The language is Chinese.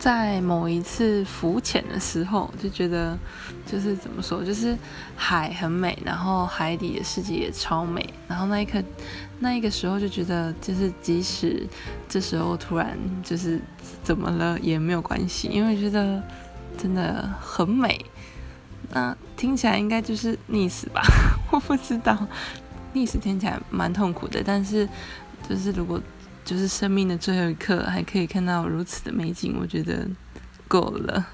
在某一次浮潜的时候，就觉得就是怎么说，就是海很美，然后海底的世界也超美。然后那一刻，那一个时候就觉得，就是即使这时候突然就是怎么了也没有关系，因为觉得真的很美。那听起来应该就是溺死吧？我不知道，溺死听起来蛮痛苦的，但是就是如果。就是生命的最后一刻，还可以看到如此的美景，我觉得够了。